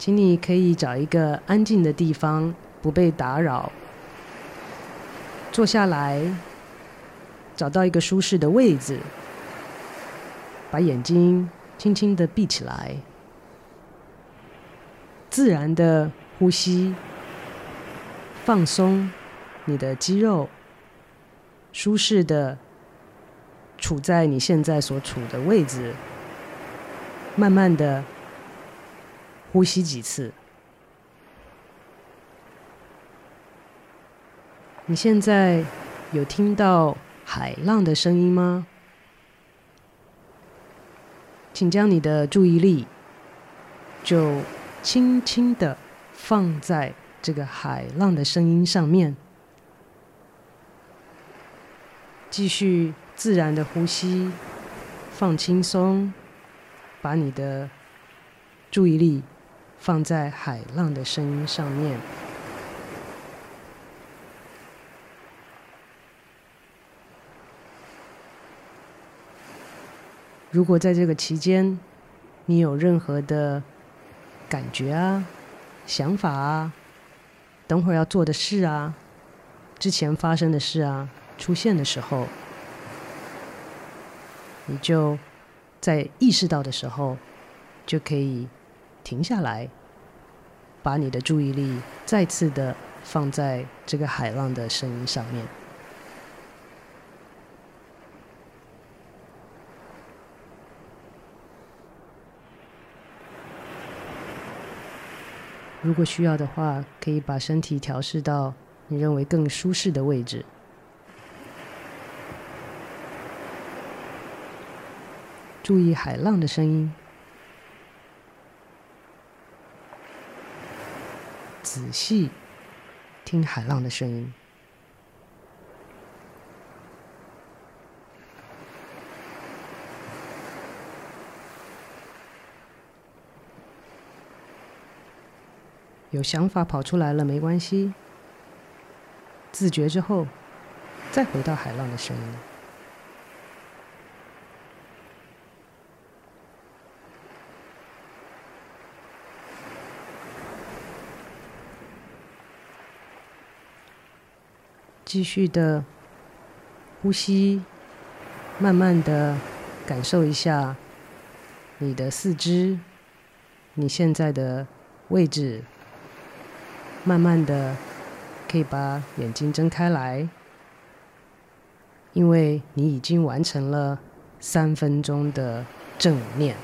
请你可以找一个安静的地方，不被打扰，坐下来，找到一个舒适的位置，把眼睛轻轻的闭起来，自然的呼吸，放松你的肌肉，舒适的处在你现在所处的位置，慢慢的。呼吸几次。你现在有听到海浪的声音吗？请将你的注意力就轻轻的放在这个海浪的声音上面，继续自然的呼吸，放轻松，把你的注意力。放在海浪的声音上面。如果在这个期间，你有任何的感觉啊、想法啊、等会儿要做的事啊、之前发生的事啊出现的时候，你就在意识到的时候，就可以。停下来，把你的注意力再次的放在这个海浪的声音上面。如果需要的话，可以把身体调试到你认为更舒适的位置。注意海浪的声音。仔细听海浪的声音，有想法跑出来了没关系，自觉之后再回到海浪的声音。继续的呼吸，慢慢的感受一下你的四肢，你现在的位置。慢慢的可以把眼睛睁开来，因为你已经完成了三分钟的正念。